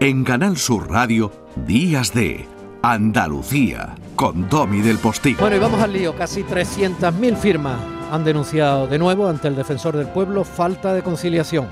En Canal Sur Radio, Días de Andalucía, con Domi del Postigo. Bueno, y vamos al lío. Casi 300.000 firmas han denunciado de nuevo ante el defensor del pueblo falta de conciliación.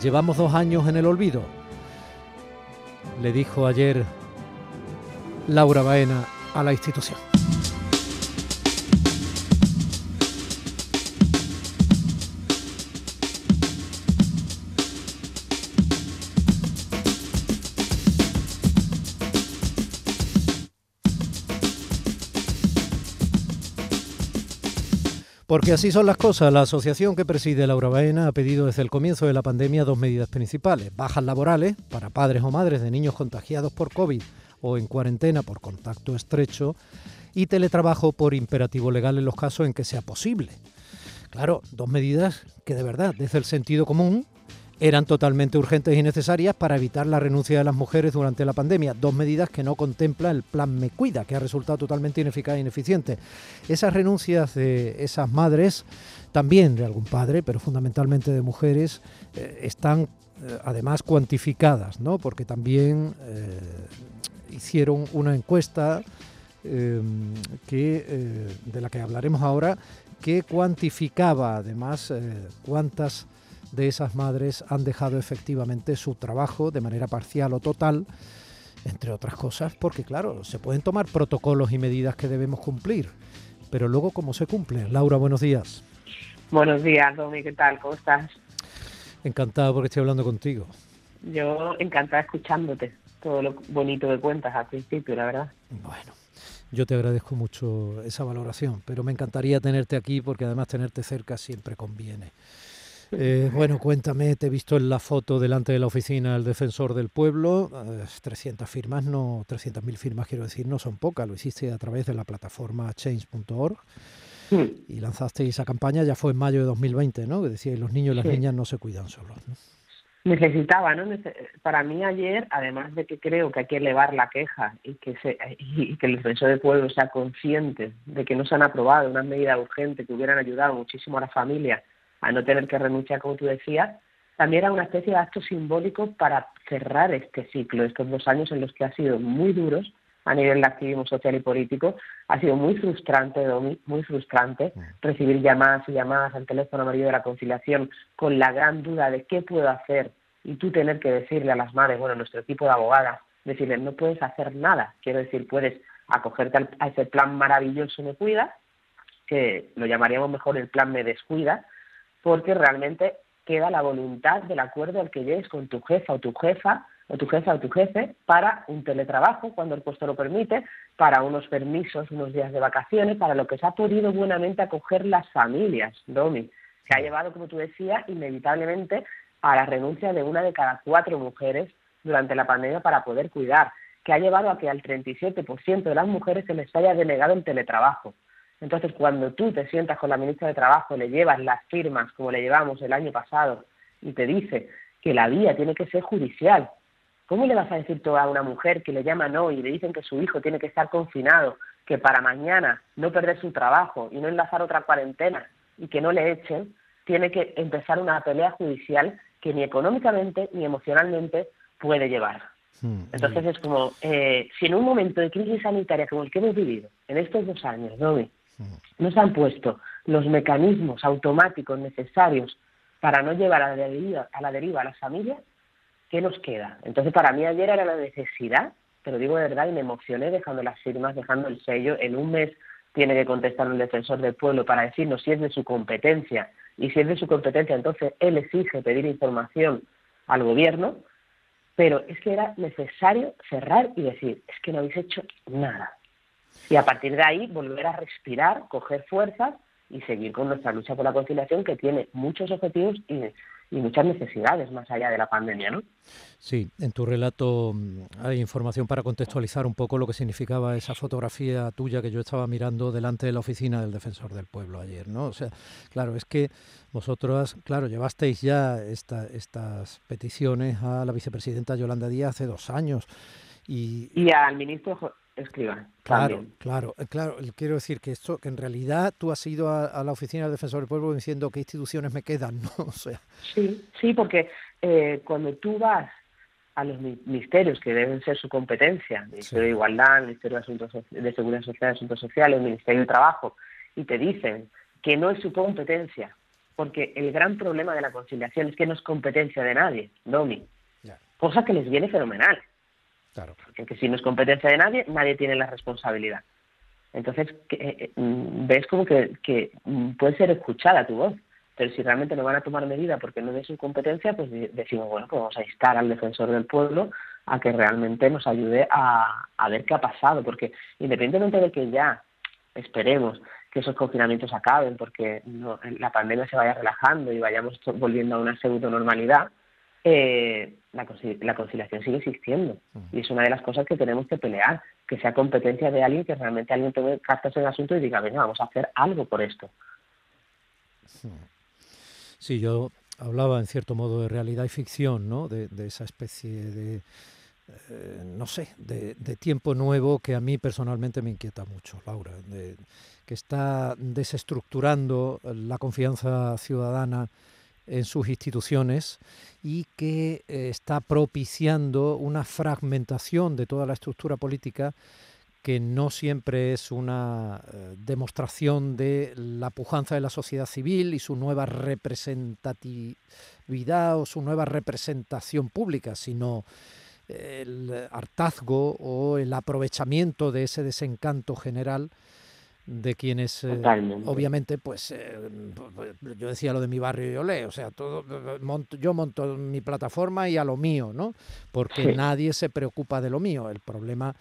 Llevamos dos años en el olvido. Le dijo ayer Laura Baena a la institución. Porque así son las cosas. La asociación que preside Laura Baena ha pedido desde el comienzo de la pandemia dos medidas principales. Bajas laborales para padres o madres de niños contagiados por COVID o en cuarentena por contacto estrecho y teletrabajo por imperativo legal en los casos en que sea posible. Claro, dos medidas que de verdad, desde el sentido común, eran totalmente urgentes y necesarias para evitar la renuncia de las mujeres durante la pandemia. Dos medidas que no contempla el plan Me Cuida, que ha resultado totalmente ineficaz e ineficiente. Esas renuncias de esas madres, también de algún padre, pero fundamentalmente de mujeres, eh, están eh, además cuantificadas, ¿no? porque también eh, hicieron una encuesta que, de la que hablaremos ahora, que cuantificaba además cuántas de esas madres han dejado efectivamente su trabajo de manera parcial o total, entre otras cosas, porque claro, se pueden tomar protocolos y medidas que debemos cumplir, pero luego cómo se cumplen. Laura, buenos días. Buenos días, Domi, ¿qué tal? ¿Cómo estás? Encantado porque estoy hablando contigo. Yo encantada escuchándote, todo lo bonito que cuentas al principio, la verdad. Bueno, yo te agradezco mucho esa valoración, pero me encantaría tenerte aquí porque además tenerte cerca siempre conviene. Eh, bueno, cuéntame, te he visto en la foto delante de la oficina del defensor del pueblo, 300 firmas, no 300.000 firmas quiero decir, no son pocas, lo hiciste a través de la plataforma change.org y lanzaste esa campaña, ya fue en mayo de 2020, ¿no? Que decía, los niños y las niñas no se cuidan solos, ¿no? Necesitaba, ¿no? Para mí ayer, además de que creo que hay que elevar la queja y que, se, y que el defensor del pueblo sea consciente de que no se han aprobado unas medidas urgentes que hubieran ayudado muchísimo a las familias a no tener que renunciar, como tú decías, también era una especie de acto simbólico para cerrar este ciclo, estos dos años en los que ha sido muy duros a nivel de activismo social y político. Ha sido muy frustrante, Domi, muy frustrante recibir llamadas y llamadas al teléfono amarillo de la conciliación con la gran duda de qué puedo hacer y tú tener que decirle a las madres, bueno, nuestro equipo de abogadas, decirles, no puedes hacer nada. Quiero decir, puedes acogerte a ese plan maravilloso Me Cuida, que lo llamaríamos mejor el plan Me Descuida, porque realmente queda la voluntad del acuerdo al que llegues con tu jefa o tu jefa o tu jefa o tu jefe para un teletrabajo cuando el puesto lo permite, para unos permisos, unos días de vacaciones, para lo que se ha podido buenamente acoger las familias, Domi, que ha llevado, como tú decías, inevitablemente a la renuncia de una de cada cuatro mujeres durante la pandemia para poder cuidar, que ha llevado a que al 37% de las mujeres se les haya denegado el teletrabajo. Entonces, cuando tú te sientas con la ministra de Trabajo, le llevas las firmas, como le llevamos el año pasado, y te dice que la vía tiene que ser judicial, ¿cómo le vas a decir tú a una mujer que le llaman hoy y le dicen que su hijo tiene que estar confinado, que para mañana no perder su trabajo y no enlazar otra cuarentena y que no le echen, tiene que empezar una pelea judicial que ni económicamente ni emocionalmente puede llevar? Hmm, Entonces es como, eh, si en un momento de crisis sanitaria como el que hemos vivido en estos dos años, ¿no? No se han puesto los mecanismos automáticos necesarios para no llevar a la deriva a, la deriva a las familias, ¿qué nos queda? Entonces, para mí ayer era la necesidad, pero digo de verdad, y me emocioné dejando las firmas, dejando el sello. En un mes tiene que contestar el defensor del pueblo para decirnos si es de su competencia. Y si es de su competencia, entonces él exige pedir información al gobierno. Pero es que era necesario cerrar y decir, es que no habéis hecho nada y a partir de ahí volver a respirar, coger fuerzas y seguir con nuestra lucha por la conciliación que tiene muchos objetivos y, muchas necesidades más allá de la pandemia, ¿no? Sí, en tu relato mm, hay información para contextualizar un poco lo que significaba esa fotografía tuya que yo estaba mirando delante de la oficina del Defensor del Pueblo ayer, ¿no? O sea, claro, es que vosotros, claro, llevasteis ya estas peticiones a la vicepresidenta Yolanda Díaz hace dos años. Y, y al ministro escriban. Claro, claro, eh, claro. Quiero decir que esto, que en realidad tú has ido a, la oficina del defensor del pueblo diciendo qué instituciones me quedan, ¿no? O sea. Sí, sí, porque eh, cuando tú vas a los ministerios que deben ser su competencia, Ministerio de Igualdad, Ministerio de, Asuntos, de Seguridad Social Asuntos Sociales, Ministerio de Trabajo, y te dicen que no es su competencia, porque el gran problema de la conciliación es que no es competencia de nadie, Domi, cosa que les viene fenomenal. Porque si no es competencia de nadie, nadie tiene la responsabilidad. Entonces, eh, eh, mm, ves como que, mm, puede ser escuchada tu voz pero si realmente no van a tomar medida porque no es su competencia, pues decimos, bueno, pues vamos a instar al defensor del pueblo a que realmente nos ayude a, ver qué ha pasado, porque independientemente de que ya esperemos que esos confinamientos acaben, porque la pandemia se vaya relajando y vayamos volviendo a una pseudo normalidad, eh, la, conciliación sigue existiendo. Y es una de las cosas que tenemos que pelear, que sea competencia de alguien, que realmente alguien tome cartas en el asunto y diga, venga, vamos a hacer algo por esto. Sí, yo hablaba en cierto modo de realidad y ficción, ¿no? De, esa especie de, eh, no sé, de, tiempo nuevo que a mí personalmente me inquieta mucho, Laura, que está desestructurando la confianza ciudadana en sus instituciones y que eh, está propiciando una fragmentación de toda la estructura política que no siempre es una eh, demostración de la pujanza de la sociedad civil y su nueva representatividad o su nueva representación pública, sino el hartazgo o el aprovechamiento de ese desencanto general de quienes eh, obviamente pues eh, yo decía lo de mi barrio y yo leo o sea todo yo monto mi plataforma y a lo mío no porque nadie se preocupa de lo mío el problema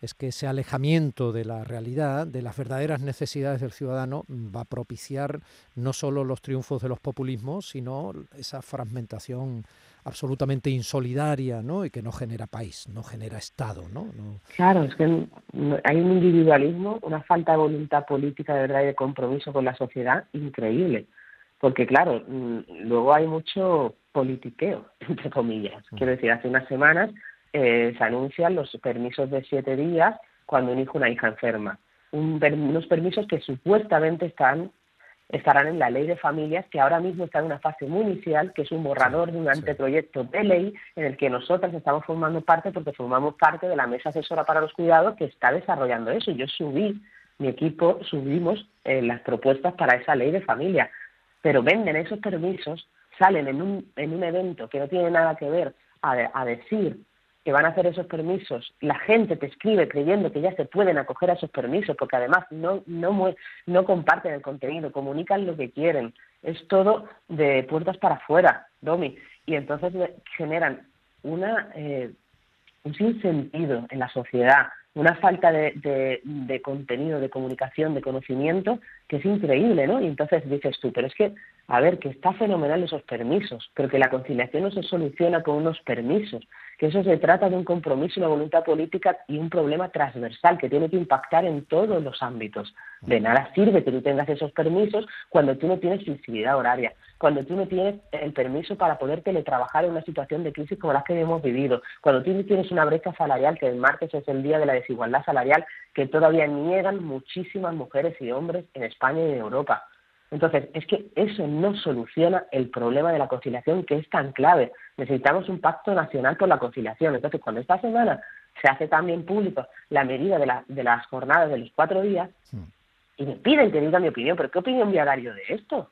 es que ese alejamiento de la realidad, de las verdaderas necesidades del ciudadano, va a propiciar no solo los triunfos de los populismos, sino esa fragmentación absolutamente insolidaria ¿no? y que no genera país, no genera Estado. ¿no? Claro, es que hay un individualismo, una falta de voluntad política de verdad y de compromiso con la sociedad increíble. Porque claro, luego hay mucho politiqueo, entre comillas. Mm. Quiero decir, hace unas semanas eh, se anuncian los permisos de siete días cuando un hijo o una hija enferma. unos permisos que supuestamente están estarán en la ley de familias, que ahora mismo está en una fase muy inicial, que es un borrador de un anteproyecto de ley en el que nosotras estamos formando parte porque formamos parte de la mesa asesora para los cuidados que está desarrollando eso. Yo subí, mi equipo subimos eh, las propuestas para esa ley de familia, pero venden esos permisos, salen en un, en un evento que no tiene nada que ver a decir que van a hacer esos permisos, la gente te escribe creyendo que ya se pueden acoger a esos permisos, porque además no, no, no comparten el contenido, comunican lo que quieren. Es todo de puertas para afuera, Domi. Y entonces generan una, eh, un sinsentido en la sociedad, una falta de, de, contenido, de comunicación, de conocimiento, que es increíble, ¿no? Y entonces dices tú, pero es que, a ver, que está fenomenal esos permisos, pero que la conciliación no se soluciona con unos permisos, que eso se trata de un compromiso, una voluntad política y un problema transversal que tiene que impactar en todos los ámbitos. De nada sirve que tú tengas esos permisos cuando tú no tienes flexibilidad horaria, cuando tú no tienes el permiso para poder teletrabajar en una situación de crisis como la que hemos vivido, cuando tú no tienes una brecha salarial, que el martes es el día de la desigualdad salarial, que todavía niegan muchísimas mujeres y hombres en España y en Europa. Entonces, es que eso no soluciona el problema de la conciliación que es tan clave. Necesitamos un pacto nacional por la conciliación. Entonces, cuando esta semana se hace también público la medida de, la, de las jornadas de los cuatro días, y me piden que diga mi opinión, pero ¿qué opinión voy a dar yo de esto?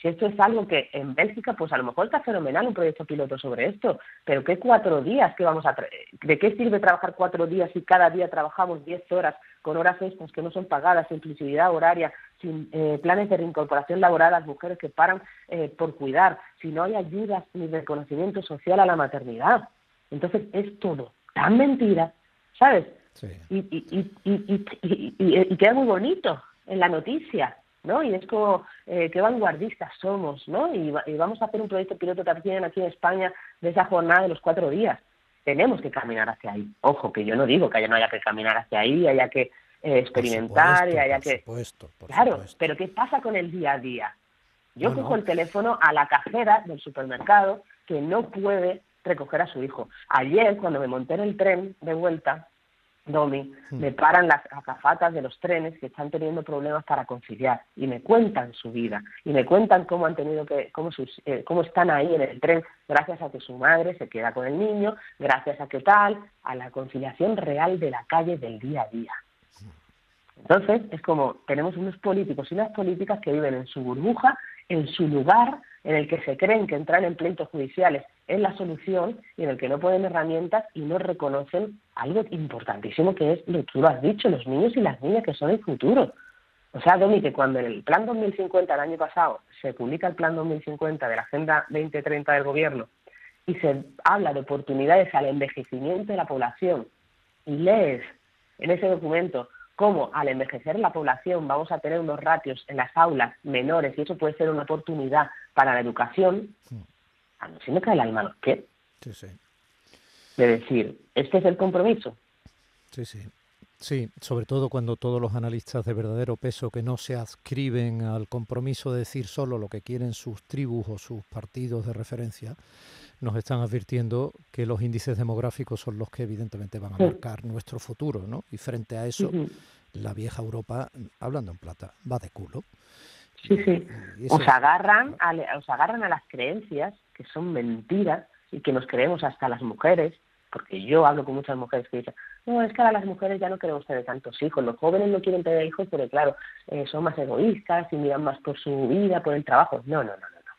Si esto es algo que en Bélgica, pues a lo mejor está fenomenal un proyecto piloto sobre esto, pero ¿qué cuatro días? que vamos a ¿De qué sirve trabajar cuatro días si cada día trabajamos diez horas con horas extras que no son pagadas, sin flexibilidad horaria, sin eh, planes de reincorporación laboral a las mujeres que paran eh, por cuidar, si no hay ayudas ni reconocimiento social a la maternidad? Entonces es todo tan mentira, ¿sabes? Y, y, y, y, queda muy bonito en la noticia, ¿no? Y es como, eh, qué vanguardistas somos, ¿no? Y, vamos a hacer un proyecto piloto también aquí en España de esa jornada de los cuatro días. Tenemos que caminar hacia ahí. Ojo, que yo no digo que no haya que caminar hacia ahí, haya que eh, experimentar y haya que... Supuesto, claro, pero ¿qué pasa con el día a día? Yo cojo el teléfono a la cajera del supermercado que no puede recoger a su hijo. Ayer, cuando me monté en el tren de vuelta, Domi, hmm. me paran las azafatas de los trenes que están teniendo problemas para conciliar y me cuentan su vida y me cuentan cómo han tenido que, cómo, sus, eh, cómo están ahí en el tren gracias a que su madre se queda con el niño, gracias a que tal, a la conciliación real de la calle del día a día. Entonces es como tenemos unos políticos y unas políticas que viven en su burbuja, en su lugar, en el que se creen que entrar en pleitos judiciales es la solución y en el que no ponen herramientas y no reconocen algo importantísimo que es lo que tú lo has dicho, los niños y las niñas que son el futuro. O sea, Domi, que cuando en el Plan 2050 el año pasado se publica el Plan 2050 de la Agenda 2030 del Gobierno y se habla de oportunidades al envejecimiento de la población y lees en ese documento cómo al envejecer la población vamos a tener unos ratios en las aulas menores y eso puede ser una oportunidad para la educación, a mí se me cae el alma, ¿qué? Sí, sí. De decir, ¿este es el compromiso? Sí, sí. Sí, sobre todo cuando todos los analistas de verdadero peso que no se adscriben al compromiso de decir solo lo que quieren sus tribus o sus partidos de referencia, nos están advirtiendo que los índices demográficos son los que evidentemente van a marcar nuestro futuro, ¿no? Y frente a eso, la vieja Europa, hablando en plata, va de culo. Sí, sí. Os agarran, a, os agarran a las creencias que son mentiras y que nos creemos hasta las mujeres, porque yo hablo con muchas mujeres que dicen, no, es que ahora las mujeres ya no queremos tener tantos hijos, los jóvenes no quieren tener hijos porque, claro, eh, son más egoístas y miran más por su vida, por el trabajo. No, no, no, no. no.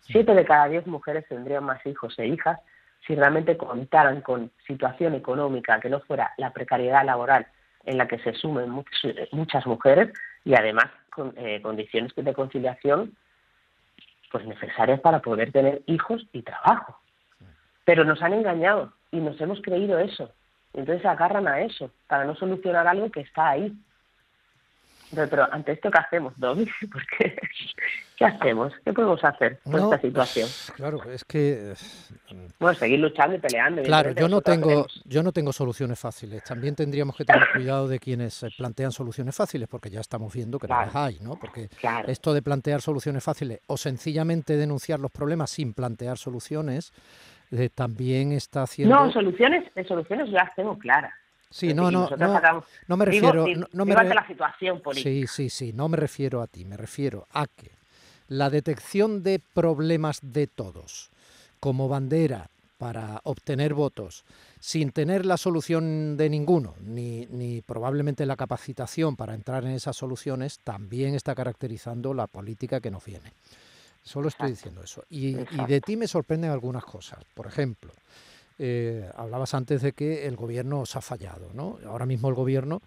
Siete de cada diez mujeres tendrían más hijos e hijas si realmente contaran con situación económica que no fuera la precariedad laboral en la que se sumen muchas mujeres y además con eh, condiciones de conciliación pues necesarias para poder tener hijos y trabajo. Pero nos han engañado y nos hemos creído eso. Entonces se agarran a eso para no solucionar algo que está ahí. Pero, ante esto, ¿qué hacemos, Domi? Porque, ¿Qué hacemos? ¿Qué podemos hacer con esta situación? Claro, es que... Bueno, seguir luchando y peleando. Claro, yo no, tengo, yo no tengo soluciones fáciles. También tendríamos que tener cuidado de quienes eh, plantean soluciones fáciles, porque ya estamos viendo que no las hay, ¿no? Porque esto de plantear soluciones fáciles o sencillamente denunciar los problemas sin plantear soluciones, eh, también está haciendo... No, soluciones, soluciones las tengo claras. Sí, no, no, no, me refiero... no, me la situación política. Sí, sí, sí, no me refiero a ti, me refiero a que la detección de problemas de todos como bandera para obtener votos sin tener la solución de ninguno, ni, ni, probablemente la capacitación para entrar en esas soluciones, también está caracterizando la política que nos viene. Solo estoy diciendo eso. Y, de ti me sorprenden algunas cosas. Por ejemplo, eh, hablabas antes de que el gobierno os ha fallado. ¿no? Ahora mismo el gobierno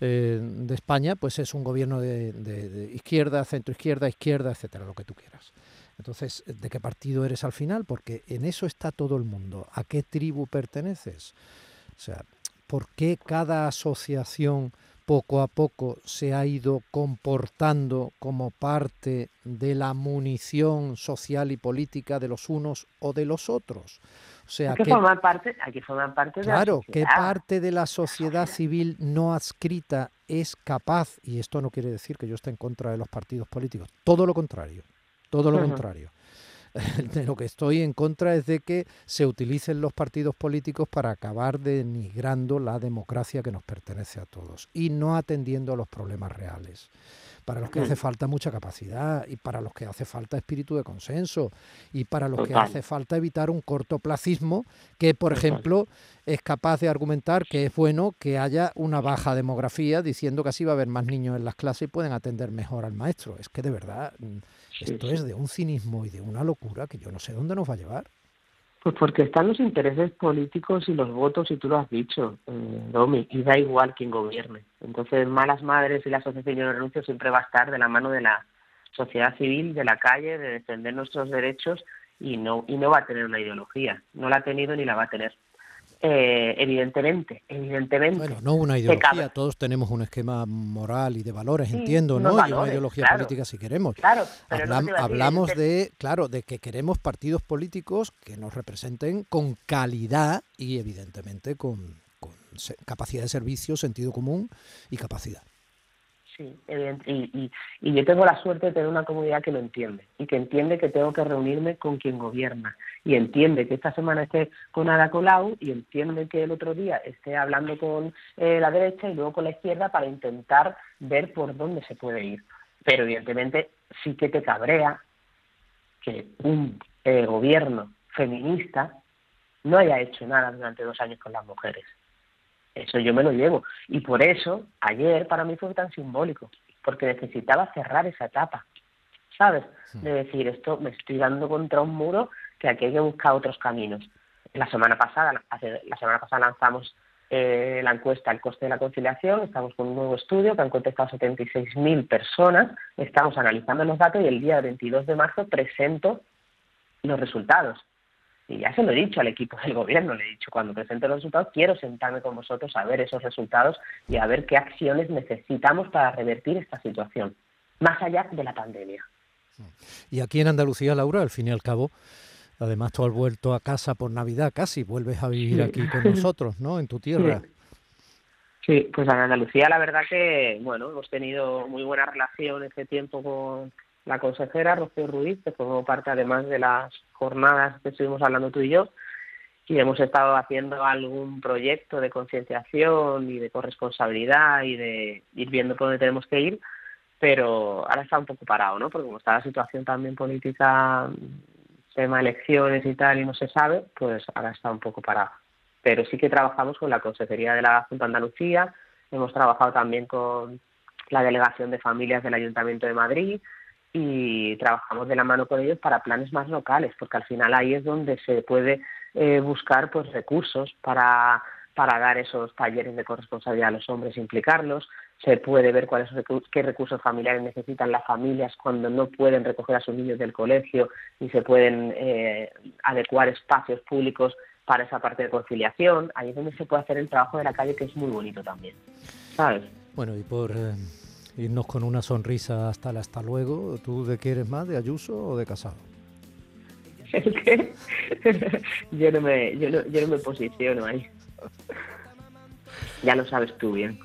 eh, de España pues es un gobierno de, de, izquierda, centro izquierda, izquierda, etcétera, lo que tú quieras. Entonces, ¿de qué partido eres al final? Porque en eso está todo el mundo. ¿A qué tribu perteneces? O sea, ¿por qué cada asociación poco a poco se ha ido comportando como parte de la munición social y política de los unos o de los otros. O sea, hay que, formar parte, hay que formar parte de claro, ¿qué parte de la sociedad civil no adscrita es capaz, y esto no quiere decir que yo esté en contra de los partidos políticos, todo lo contrario, todo lo contrario. de lo que estoy en contra es de que se utilicen los partidos políticos para acabar denigrando la democracia que nos pertenece a todos y no atendiendo a los problemas reales para los que hace falta mucha capacidad y para los que hace falta espíritu de consenso y para los que hace falta evitar un cortoplacismo que, por ejemplo, es capaz de argumentar que es bueno que haya una baja demografía diciendo que así va a haber más niños en las clases y pueden atender mejor al maestro. Es que de verdad mm, esto es de un cinismo y de una locura que yo no sé dónde nos va a llevar. Pues porque están los intereses políticos y los votos, y tú lo has dicho, eh, Domi, y da igual quién gobierne. Entonces, malas madres y la asociación de renuncio siempre va a estar de la mano de la sociedad civil, de la calle, de defender nuestros derechos y no y no va a tener una ideología. No la ha tenido ni la va a tener. Eh, evidentemente, evidentemente. Bueno, no una ideología, todos tenemos un esquema moral y de valores, entiendo, ¿no? y una ideología política si queremos. Claro, hablamos de, claro, de que queremos partidos políticos que nos representen con calidad y evidentemente con, con capacidad de servicio, sentido común y capacidad. Sí, y, y, yo tengo la suerte de tener una comunidad que lo entiende y que entiende que tengo que reunirme con quien gobierna y entiende que esta semana esté con Ada Colau y entiende que el otro día esté hablando con eh, la derecha y luego con la izquierda para intentar ver por dónde se puede ir. Pero evidentemente sí que te cabrea que un eh, gobierno feminista no haya hecho nada durante dos años con las mujeres. Eso yo me lo llevo. Y por eso, ayer para mí fue tan simbólico, porque necesitaba cerrar esa etapa, ¿sabes? De decir, esto me estoy dando contra un muro que aquí hay que buscar otros caminos. La semana pasada, la semana pasada lanzamos eh, la encuesta El coste de la conciliación, estamos con un nuevo estudio que han contestado 76.000 personas, estamos analizando los datos y el día 22 de marzo presento los resultados. Y ya se lo he dicho al equipo del gobierno, le he dicho, cuando presente los resultados, quiero sentarme con vosotros a ver esos resultados y a ver qué acciones necesitamos para revertir esta situación, más allá de la pandemia. Y aquí en Andalucía, Laura, al fin y al cabo, además tú has vuelto a casa por Navidad casi, vuelves a vivir aquí con nosotros, ¿no? En tu tierra. Sí. pues en Andalucía la verdad que, bueno, hemos tenido muy buena relación este tiempo con la consejera Rocío Ruiz, que formó parte además de las jornadas que estuvimos hablando tú y yo, y hemos estado haciendo algún proyecto de concienciación y de corresponsabilidad y de ir viendo por dónde tenemos que ir, pero ahora está un poco parado, ¿no? Porque como está la situación también política, tema elecciones y tal, y no se sabe, pues ahora está un poco parado. Pero sí que trabajamos con la Consejería de la Junta Andalucía, hemos trabajado también con la Delegación de Familias del Ayuntamiento de Madrid, y trabajamos de la mano con ellos para planes más locales, porque al final ahí es donde se puede eh, buscar pues recursos para, para dar esos talleres de corresponsabilidad a los hombres, implicarlos, se puede ver cuáles qué recursos familiares necesitan las familias cuando no pueden recoger a sus niños del colegio y se pueden eh, adecuar espacios públicos para esa parte de conciliación. Ahí es donde se puede hacer el trabajo de la calle, que es muy bonito también. ¿Sabes? Bueno, y por eh, irnos con una sonrisa hasta el hasta luego. ¿Tú de qué eres más, de Ayuso o de Casado? yo, no me, yo, no, yo no me posiciono ahí. ya lo sabes tú bien.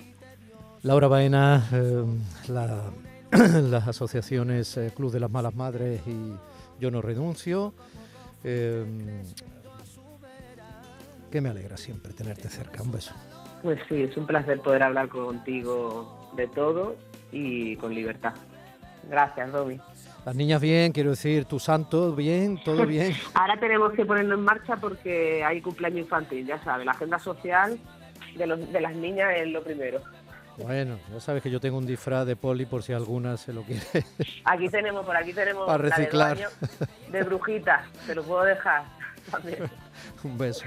Laura Baena, eh, las asociaciones eh, Club de las Malas Madres y Yo No Renuncio. Eh, que me alegra siempre tenerte cerca. Un beso. Pues sí, es un placer poder hablar contigo de todo y con libertad. Gracias, Roby. Las niñas bien, quiero decir, tu santo bien, todo bien. Ahora tenemos que ponerlo en marcha porque hay cumpleaños infantil, ya sabes, la agenda social de, los, de las niñas es lo primero. Bueno, ya sabes que yo tengo un disfraz de poli por si alguna se lo quiere. Aquí tenemos, por aquí tenemos Para reciclar. de brujita, te lo puedo dejar también. un beso.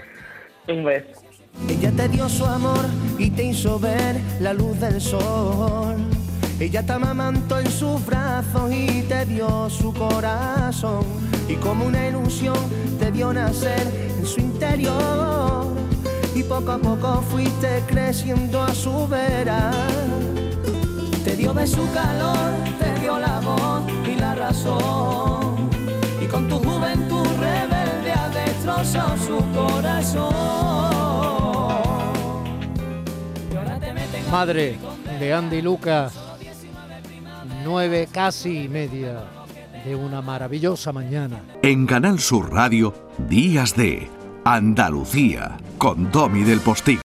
Un beso. Ella te dio su amor y te hizo ver la luz del sol. Ella te amamantó en sus brazos y te dio su corazón. Y como una ilusión te vio nacer en su interior. Y poco a poco fuiste creciendo a su vera. Te dio de su calor, te dio la voz y la razón. Y con tu juventud rebelde ha destrozado su corazón. Madre de Andy Lucas nueve casi media de una maravillosa mañana. En Canal Sur Radio, Días de Andalucía, con Domi del Postigo.